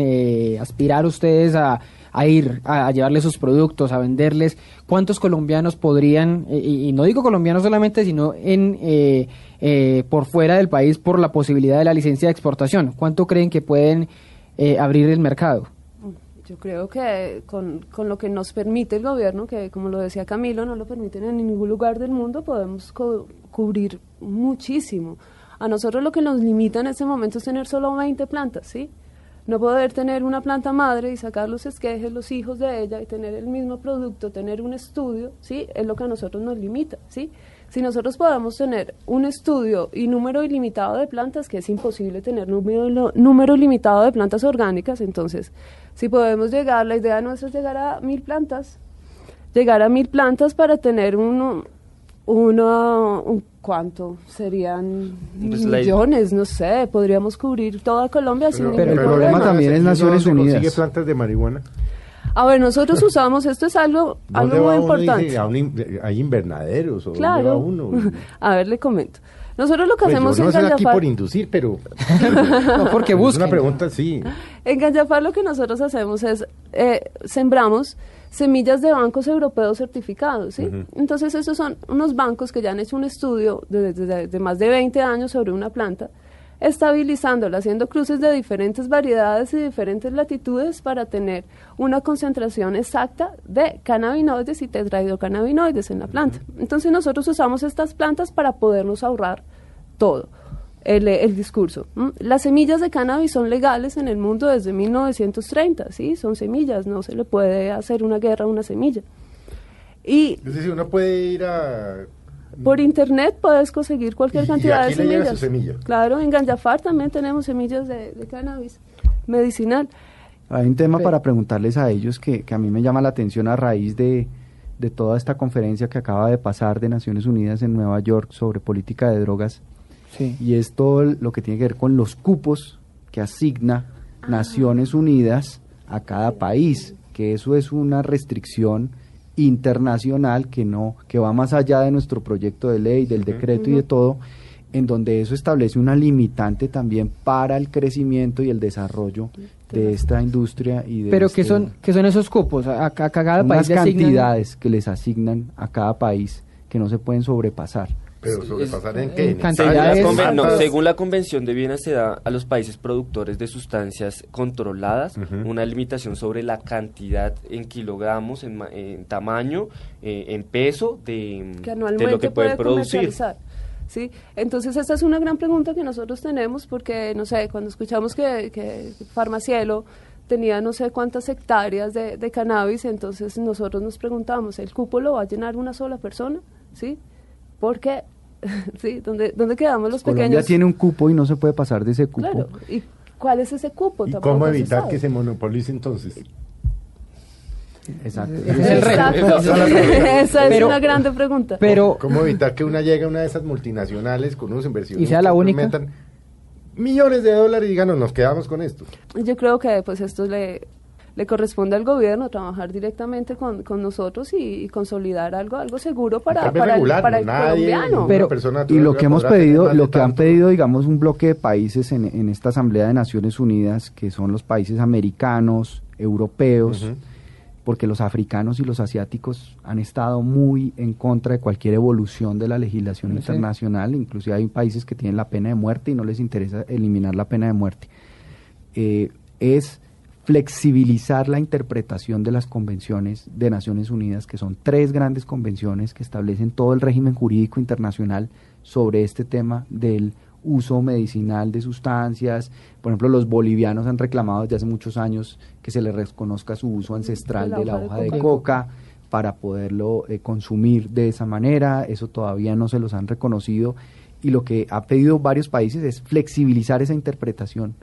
aspirar ustedes a, ir, a, llevarles sus productos, a venderles? ¿Cuántos colombianos podrían, y, no digo colombianos solamente, sino en por fuera del país por la posibilidad de la licencia de exportación? ¿Cuánto creen que pueden abrir el mercado? Yo creo que con, con, lo que nos permite el gobierno, que como lo decía Camilo, no lo permiten en ningún lugar del mundo, podemos cubrir muchísimo. A nosotros lo que nos limita en este momento es tener solo 20 plantas, ¿sí? No poder tener una planta madre y sacar los esquejes, los hijos de ella y tener el mismo producto, tener un estudio, ¿sí? Es lo que a nosotros nos limita, ¿sí? Si nosotros podemos tener un estudio y número ilimitado de plantas, que es imposible tener número, número limitado de plantas orgánicas, entonces, si podemos llegar, la idea nuestra es llegar a mil plantas, llegar a mil plantas para tener uno, uno, un, ¿cuánto? Serían pues millones, no sé, podríamos cubrir toda Colombia sin Pero el problema también es Naciones Unidas. consigue plantas de marihuana? A ver, nosotros usamos, esto es algo, algo muy importante. hay invernaderos o claro. uno. a ver, le comento. Nosotros lo que pues hacemos yo no en Gallafar... aquí por inducir, pero... no, porque buscan. Es una pregunta, sí. En Gallafar lo que nosotros hacemos es, eh, sembramos semillas de bancos europeos certificados, ¿sí? Entonces, esos son unos bancos que ya han hecho un estudio desde de, de, más de 20 años sobre una planta estabilizándola, haciendo cruces de diferentes variedades y diferentes latitudes para tener una concentración exacta de cannabinoides y tetrahidrocannabinoides en la planta. Entonces nosotros usamos estas plantas para podernos ahorrar todo. El, discurso. Las semillas de cannabis son legales en el mundo desde 1930, ¿sí? Son semillas, no se le puede hacer una guerra a una semilla. Y, es decir, uno puede ir a por internet puedes conseguir cualquier cantidad de semillas. Semilla. Claro, en Ganjafar también tenemos semillas de, cannabis medicinal. Hay un tema para preguntarles a ellos que, a mí me llama la atención a raíz de, de toda esta conferencia que acaba de pasar de Naciones Unidas en Nueva York sobre política de drogas. Sí. Y es todo lo que tiene que ver con los cupos que asigna ah. Naciones Unidas a cada país, que eso es una restricción internacional que no que va más allá de nuestro proyecto de ley, del decreto y de todo, en donde eso establece una limitante también para el crecimiento y el desarrollo de esta industria y de Pero este ¿qué son qué son esos cupos? A, cada país cantidades que les asignan a cada país que no se pueden sobrepasar. Pero sobrepasar en qué? según la Convención de Viena se da a los países productores de sustancias controladas una limitación sobre la cantidad en kilogramos, en, tamaño, eh, en peso de, lo que puede, producir. ¿sí? Entonces esta es una gran pregunta que nosotros tenemos porque, no sé, cuando escuchamos que, que Farmacielo tenía no sé cuántas hectáreas de, de cannabis, entonces nosotros nos preguntamos, ¿el cupo lo va a llenar una sola persona? ¿Sí? porque, sí, ¿dónde, ¿dónde quedamos los Colombia pequeños? tiene un cupo y no se puede pasar de ese cupo. Claro, ¿y cuál es ese cupo? ¿Y cómo evitar que se monopolice entonces? Exacto. Ese es el reto. Esa es una grande pregunta. Pero, ¿Cómo evitar que una llegue a una de esas multinacionales con unos inversiones y sea la única? millones de dólares y digan, nos quedamos con esto? Yo creo que pues esto le le corresponde al gobierno trabajar directamente con, con nosotros y, consolidar algo algo seguro para, para, el, para el colombiano. Pero, y lo que hemos pedido, lo que han pedido, digamos, un bloque de países en, en, esta Asamblea de Naciones Unidas, que son los países americanos, europeos, porque los africanos y los asiáticos han estado muy en contra de cualquier evolución de la legislación internacional, inclusive hay países que tienen la pena de muerte y no les interesa eliminar la pena de muerte. Eh, es flexibilizar la interpretación de las convenciones de Naciones Unidas, que son tres grandes convenciones que establecen todo el régimen jurídico internacional sobre este tema del uso medicinal de sustancias. Por ejemplo, los bolivianos han reclamado desde hace muchos años que se les reconozca su uso ancestral de la, hoja, de, coca. para poderlo eh, consumir de esa manera. Eso todavía no se los han reconocido. Y lo que ha pedido varios países es flexibilizar esa interpretación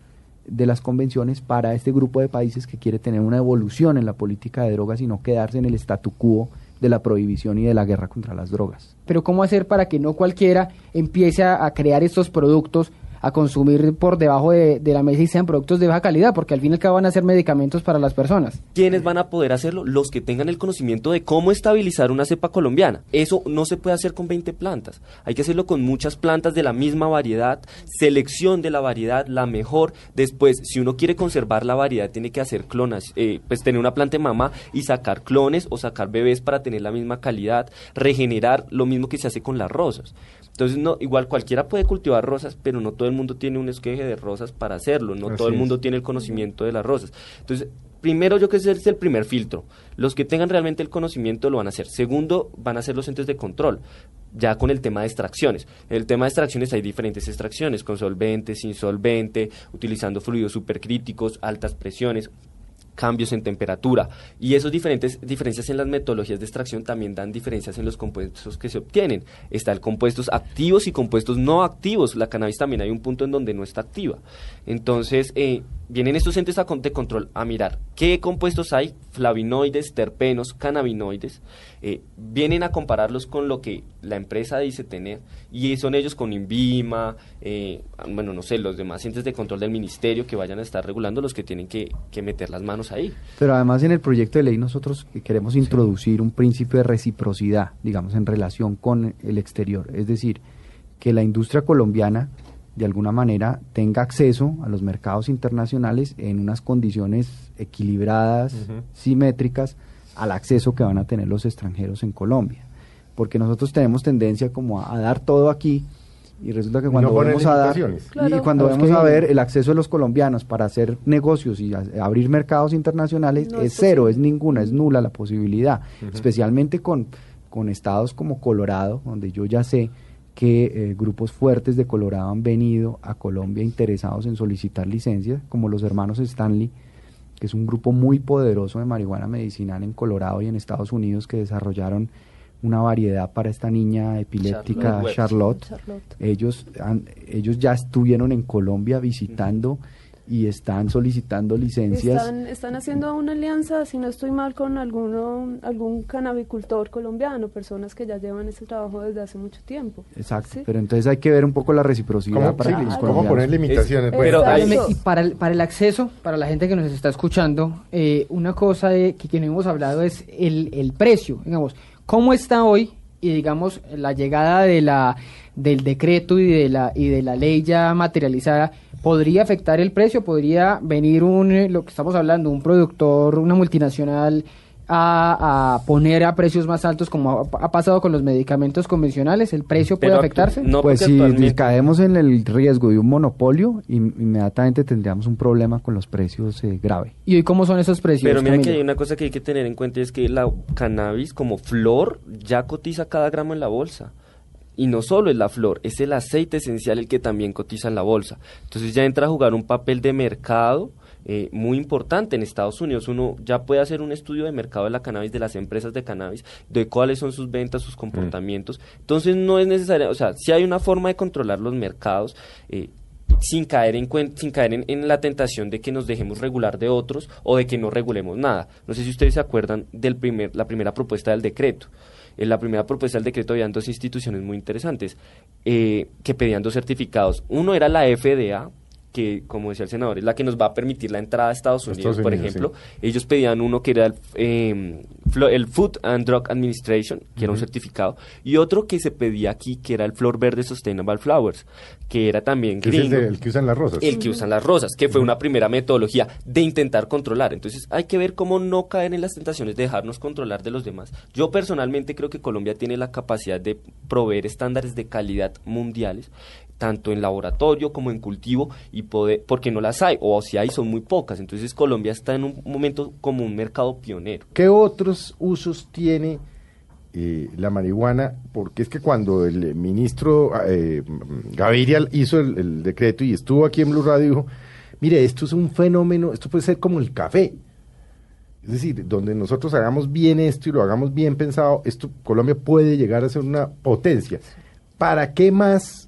de las convenciones para este grupo de países que quiere tener una evolución en la política de drogas y no quedarse en el statu quo de la prohibición y de la guerra contra las drogas. Pero ¿cómo hacer para que no cualquiera empiece a, crear estos productos a consumir por debajo de, la mesa y sean productos de baja calidad, porque al fin y al cabo van a ser medicamentos para las personas. ¿Quiénes van a poder hacerlo? Los que tengan el conocimiento de cómo estabilizar una cepa colombiana. Eso no se puede hacer con 20 plantas. Hay que hacerlo con muchas plantas de la misma variedad, selección de la variedad, la mejor. Después, si uno quiere conservar la variedad, tiene que hacer clonas, eh, pues tener una planta de mamá y sacar clones o sacar bebés para tener la misma calidad, regenerar lo mismo que se hace con las rosas. Entonces, no, igual cualquiera puede cultivar rosas, pero no todo el mundo tiene un esqueje de rosas para hacerlo, no todo el mundo tiene el conocimiento de las rosas. Entonces, primero yo creo que ese es el primer filtro. Los que tengan realmente el conocimiento lo van a hacer. Segundo, van a ser los entes de control, ya con el tema de extracciones. En el tema de extracciones hay diferentes extracciones, con solvente, sin solvente, utilizando fluidos supercríticos, altas presiones cambios en temperatura. Y esas diferentes diferencias en las metodologías de extracción también dan diferencias en los compuestos que se obtienen. Están compuestos activos y compuestos no activos. La cannabis también hay un punto en donde no está activa. Entonces, eh, vienen estos entes de control a mirar qué compuestos hay, flavinoides, terpenos, cannabinoides, eh, vienen a compararlos con lo que la empresa dice tener y son ellos con INVIMA, eh, bueno, no sé, los demás entes de control del ministerio que vayan a estar regulando los que tienen que, meter las manos ahí. Pero además en el proyecto de ley nosotros queremos introducir un principio de reciprocidad, digamos, en relación con el exterior, es decir, que la industria colombiana de alguna manera tenga acceso a los mercados internacionales en unas condiciones equilibradas, simétricas, al acceso que van a tener los extranjeros en Colombia. Porque nosotros tenemos tendencia como a, dar todo aquí y resulta que cuando vamos a dar y cuando vamos a ver el acceso de los colombianos para hacer negocios y abrir mercados internacionales es, cero, es ninguna, es nula la posibilidad, especialmente con, con estados como Colorado, donde yo ya sé que eh, grupos fuertes de Colorado han venido a Colombia interesados en solicitar licencias, como los hermanos Stanley, que es un grupo muy poderoso de marihuana medicinal en Colorado y en Estados Unidos que desarrollaron una variedad para esta niña epiléptica Charlotte. Ellos, ellos ya estuvieron en Colombia visitando y están solicitando licencias. Están, están, haciendo una alianza, si no estoy mal, con alguno, algún canabicultor colombiano, personas que ya llevan ese trabajo desde hace mucho tiempo. Exacto, pero entonces hay que ver un poco la reciprocidad para los ¿Cómo poner limitaciones? pero y para el, para el acceso, para la gente que nos está escuchando, eh, una cosa de, que, que no hemos hablado es el, el precio, digamos, ¿cómo está hoy y digamos la llegada de la del decreto y de la y de la ley ya materializada podría afectar el precio, podría venir un, lo que estamos hablando, un productor, una multinacional a, poner a precios más altos como ha, pasado con los medicamentos convencionales, ¿el precio puede afectarse? No, pues si caemos en el riesgo de un monopolio, inmediatamente tendríamos un problema con los precios eh, grave. ¿Y hoy cómo son esos precios? Pero mira que hay una cosa que hay que tener en cuenta es que la cannabis como flor ya cotiza cada gramo en la bolsa. Y no solo es la flor, es el aceite esencial el que también cotiza en la bolsa. Entonces ya entra a jugar un papel de mercado eh, muy importante. En Estados Unidos uno ya puede hacer un estudio de mercado de la cannabis, de las empresas de cannabis, de cuáles son sus ventas, sus comportamientos. Entonces no es necesario, o sea, si hay una forma de controlar los mercados. Eh, sin caer, en, sin caer en, en, la tentación de que nos dejemos regular de otros o de que no regulemos nada. No sé si ustedes se acuerdan de primer, la primera propuesta del decreto. En la primera propuesta del decreto habían dos instituciones muy interesantes eh, que pedían dos certificados. Uno era la FDA, que, como decía el senador, es la que nos va a permitir la entrada a Estados Unidos, por ejemplo. Ellos pedían uno que era el, em, el, Food and Drug Administration, que era un certificado, y otro que se pedía aquí, que era el Flor Verde Sustainable Flowers, que era también gringo. el, el, que usan las rosas. El que usan las rosas, que fue una primera metodología de intentar controlar. Entonces hay que ver cómo no caer en las tentaciones de dejarnos controlar de los demás. Yo personalmente creo que Colombia tiene la capacidad de proveer estándares de calidad mundiales tanto en laboratorio como en cultivo y poder, porque no las hay, o si hay son muy pocas. Entonces Colombia está en un momento como un mercado pionero. ¿Qué otros usos tiene eh, la marihuana? Porque es que cuando el ministro eh, Gaviria hizo el, decreto y estuvo aquí en Blue Radio, dijo, mire, esto es un fenómeno, esto puede ser como el café. Es decir, donde nosotros hagamos bien esto y lo hagamos bien pensado, esto Colombia puede llegar a ser una potencia. ¿Para qué más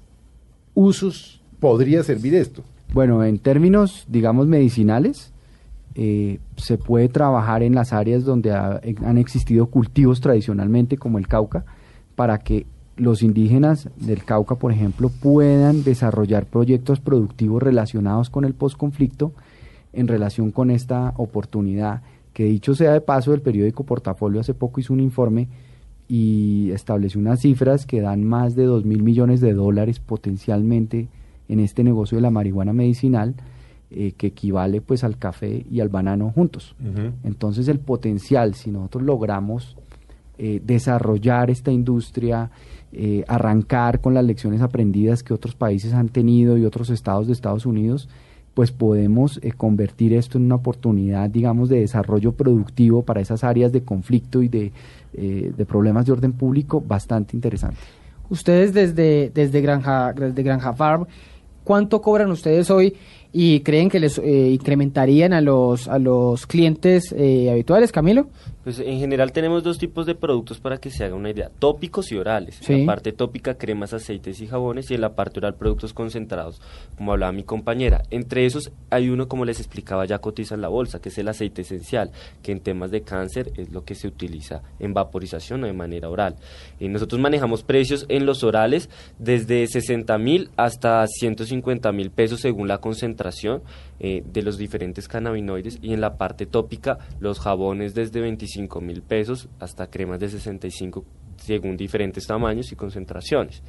usos podría servir esto? Bueno, en términos, digamos, medicinales, eh, se puede trabajar en las áreas donde han existido cultivos tradicionalmente, como el Cauca, para que los indígenas del Cauca, por ejemplo, puedan desarrollar proyectos productivos relacionados con el posconflicto en relación con esta oportunidad. Que dicho sea de paso, el periódico Portafolio hace poco hizo un informe y estableció unas cifras que dan más de 2 mil millones de dólares potencialmente en este negocio de la marihuana medicinal, eh, que equivale pues al café y al banano juntos. Entonces el potencial, si nosotros logramos eh, desarrollar esta industria, eh, arrancar con las lecciones aprendidas que otros países han tenido y otros estados de Estados Unidos, pues podemos eh, convertir esto en una oportunidad, digamos, de desarrollo productivo para esas áreas de conflicto y de, de problemas de orden público bastante interesante. Ustedes desde, desde, Granja, desde Granja Farm, ¿cuánto cobran ustedes hoy y creen que les eh, incrementarían a los, a los clientes eh, habituales, Camilo? Pues en general tenemos dos tipos de productos para que se haga una idea, tópicos y orales. En la parte tópica cremas, aceites y jabones y en la parte oral productos concentrados, como hablaba mi compañera. Entre esos hay uno, como les explicaba, ya cotiza en la bolsa, que es el aceite esencial, que en temas de cáncer es lo que se utiliza en vaporización o de manera oral. Y nosotros manejamos precios en los orales desde 60 mil hasta 150 mil pesos según la concentración eh, de los diferentes cannabinoides y en la parte tópica los jabones desde 25 mil pesos hasta cremas de 65 según diferentes tamaños y concentraciones.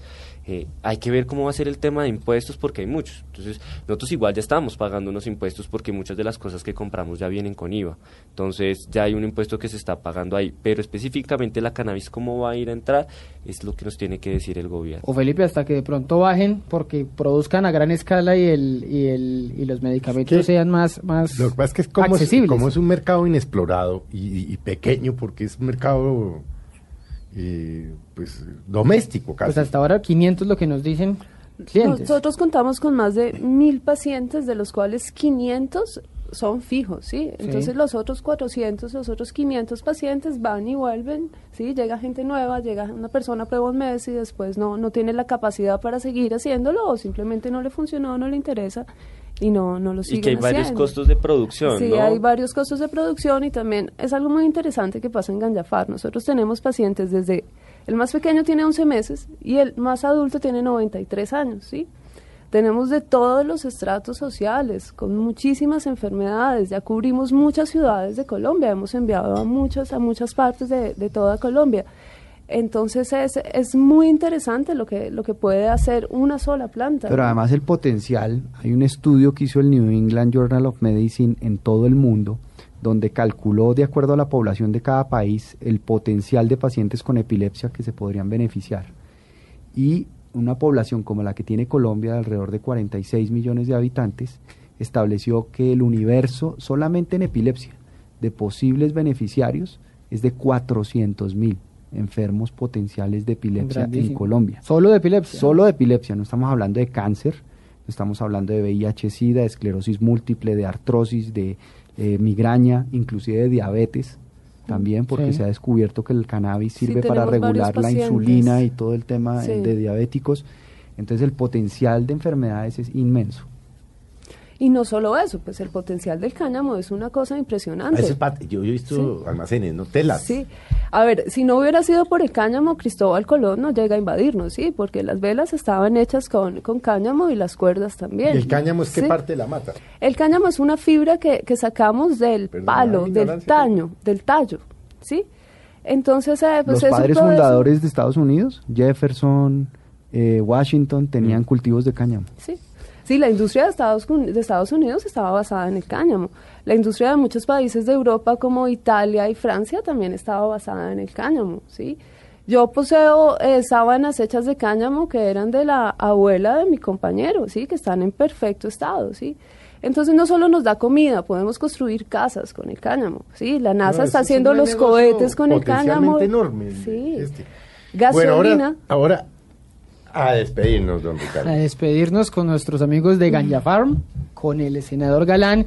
Eh, hay que ver cómo va a ser el tema de impuestos porque hay muchos. Entonces, nosotros igual ya estamos pagando unos impuestos porque muchas de las cosas que compramos ya vienen con IVA. Entonces, ya hay un impuesto que se está pagando ahí. Pero específicamente la cannabis, cómo va a ir a entrar, es lo que nos tiene que decir el gobierno. O Felipe, hasta que de pronto bajen porque produzcan a gran escala y, el, y, el, y los medicamentos sean más, más lo que pasa es que es como, accesibles. Es, como es un mercado inexplorado y, y pequeño porque es un mercado eh, pues doméstico casi. Pues hasta ahora 500 lo que nos dicen clientes. Nosotros contamos con más de mil pacientes, de los cuales 500 son fijos, ¿sí? Entonces los otros 400, los otros 500 pacientes van y vuelven, ¿sí? Llega gente nueva, llega una persona prueba un mes y después no, no tiene la capacidad para seguir haciéndolo o simplemente no le funcionó, no le interesa y no, no lo siguen Y que hay varios costos de producción, Sí, hay varios costos de producción y también es algo muy interesante que pasa en Ganjafar. Nosotros tenemos pacientes desde, el más pequeño tiene 11 meses y el más adulto tiene 93 años, ¿sí? Tenemos de todos los estratos sociales, con muchísimas enfermedades. Ya cubrimos muchas ciudades de Colombia, hemos enviado a muchas, a muchas partes de, de toda Colombia. Entonces es, es muy interesante lo que, lo que puede hacer una sola planta. Pero además el potencial, hay un estudio que hizo el New England Journal of Medicine en todo el mundo, donde calculó de acuerdo a la población de cada país el potencial de pacientes con epilepsia que se podrían beneficiar. Y una población como la que tiene Colombia, de alrededor de 46 millones de habitantes, estableció que el universo solamente en epilepsia de posibles beneficiarios es de 400 mil enfermos potenciales de epilepsia en Colombia. ¿Solo de epilepsia? Solo de epilepsia, no estamos hablando de cáncer, no estamos hablando de VIH-Sida, de esclerosis múltiple, de artrosis, de eh, migraña, inclusive de diabetes también, porque se ha descubierto que el cannabis sirve para regular la insulina y todo el tema de diabéticos. Entonces el potencial de enfermedades es inmenso. Y no solo eso, pues el potencial del cáñamo es una cosa impresionante. yo, he visto almacenes, no telas. Sí. A ver, si no hubiera sido por el cáñamo, Cristóbal Colón no llega a invadirnos, ¿sí? Porque las velas estaban hechas con, con cáñamo y las cuerdas también. ¿Y el cáñamo es qué parte de la mata? El cáñamo es una fibra que, que sacamos del palo, del taño, del tallo, ¿sí? Entonces, eh, pues Los padres fundadores de Estados Unidos, Jefferson, eh, Washington, tenían mm. cultivos de cáñamo. Sí. Sí, la industria de Estados, de Estados Unidos estaba basada en el cáñamo. La industria de muchos países de Europa como Italia y Francia también estaba basada en el cáñamo, ¿sí? Yo poseo eh, sábanas hechas de cáñamo que eran de la abuela de mi compañero, ¿sí? Que están en perfecto estado, ¿sí? Entonces no solo nos da comida, podemos construir casas con el cáñamo, ¿sí? La NASA está haciendo los cohetes con el cáñamo. enorme. Sí. Este. Gasolina. ahora a despedirnos, don Ricardo. A despedirnos con nuestros amigos de Ganja Farm, con el senador Galán.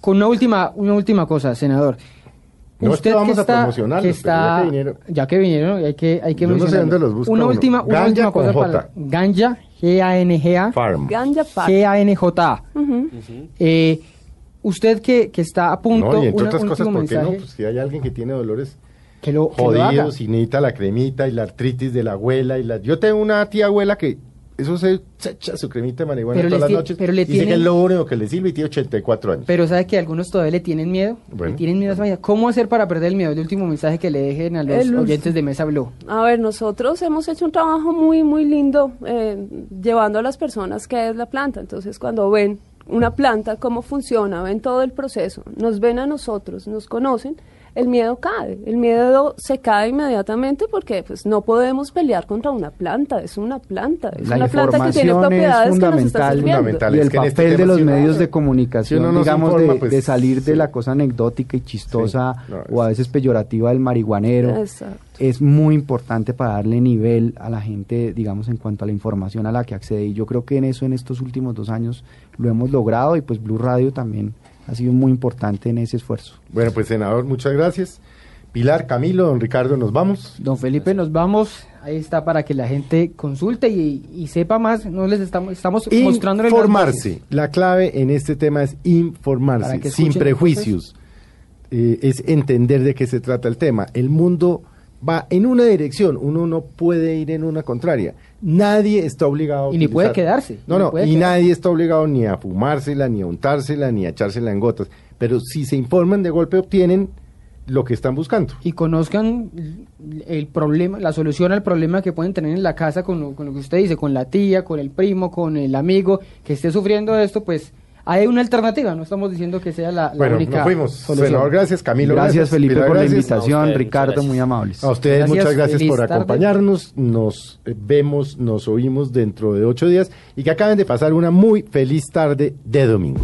Con una última, una última cosa, senador. No Usted vamos que está, a que está, ya que vinieron, ya que vinieron hay que, hay que Yo no sé dónde los busca una última, una última cosa para Ganja, G-A-N-G-A, Farm. Ganja Farm. G-A-N-J-A. eh, usted que, que está a punto, no, y entre otras cosas, ¿por qué no? Pues si hay alguien que tiene dolores que lo, jodidos y necesita la cremita y la artritis de la abuela y la yo tengo una tía abuela que eso se, echa su cremita de marihuana todas las noches pero le dice que es lo único que le sirve y tiene 84 años. Pero sabe que algunos todavía le tienen miedo. Le tienen miedo a esa cómo hacer para perder el miedo el último mensaje que le dejen a los oyentes de Mesa Blue. A ver nosotros hemos hecho un trabajo muy muy lindo eh, llevando a las personas qué es la planta. Entonces cuando ven una planta cómo funciona ven todo el proceso nos ven a nosotros nos conocen el miedo cae. El miedo se cae inmediatamente porque pues no podemos pelear contra una planta, es una planta, es La una planta que tiene propiedades es que nos está fundamental, y es el este papel de los si medios de comunicación, digamos, informa, de, pues, de salir de la cosa anecdótica y chistosa Sí, no, o a es- veces peyorativa del marihuanero, Exacto. es muy importante para darle nivel a la gente, digamos, en cuanto a la información a la que accede. Y yo creo que en eso, en estos últimos dos años, lo hemos logrado y pues Blue Radio también ha sido muy importante en ese esfuerzo. Bueno, pues senador, muchas gracias. Pilar, Camilo, don Ricardo, nos vamos. Don Felipe, nos vamos. Ahí está para que la gente consulte y, y sepa más. No les estamos, estamos mostrando Informarse. La clave en este tema es informarse, sin prejuicios. Eh, es entender de qué se trata el tema. El mundo va en una dirección, uno no puede ir en una contraria. Nadie está obligado a Y ni puede quedarse, No, no, y nadie está obligado ni a fumársela, ni a untársela, ni a echársela en gotas. Pero si se informan, de golpe obtienen lo que están buscando. y conozcan el problema, la solución al problema que pueden tener en la casa con lo, con lo que usted dice, con la tía, con el primo, con el amigo que esté sufriendo esto, pues hay una alternativa. No estamos diciendo que sea la, la Bueno, única nos fuimos. Senador, gracias. Camilo, gracias, Felipe Pilar, por la invitación, Ricardo, muy amables. A ustedes Gracias, muchas gracias por tarde. acompañarnos. Nos eh, vemos, nos oímos dentro de ocho días y que acaben de pasar una muy feliz tarde de domingo.